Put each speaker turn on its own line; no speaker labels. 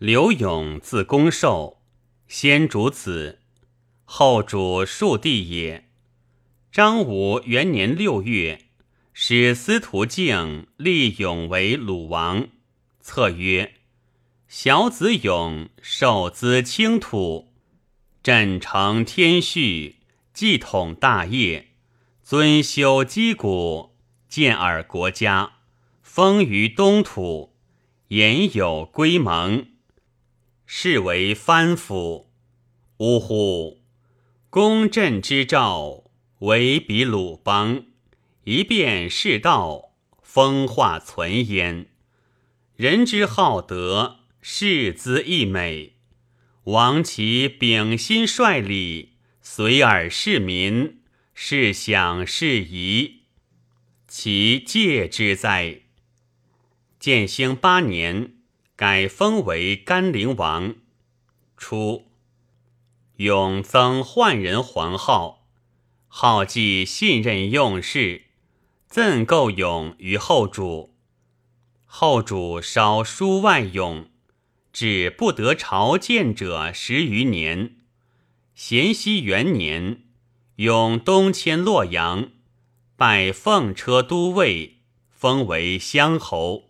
刘永字公寿，先主子，后主庶弟也。张武元年六月，使司徒敬立永为鲁王。策曰：“小子永受资清土，朕承天序，继统大业，尊修击鼓，建尔国家，封于东土，言有归盟。”是为藩府。呜呼！公朕之兆，为彼鲁邦，一变世道，风化存焉。人之好德，世资溢美。王其秉心率礼，随尔市民，是享是宜，其戒之哉？建兴八年。改封为甘陵王。初，永增宦人皇号，号既信任用事，赠构永于后主。后主稍书外永，至不得朝见者十余年。咸熙元年，永东迁洛阳，拜奉车都尉，封为乡侯。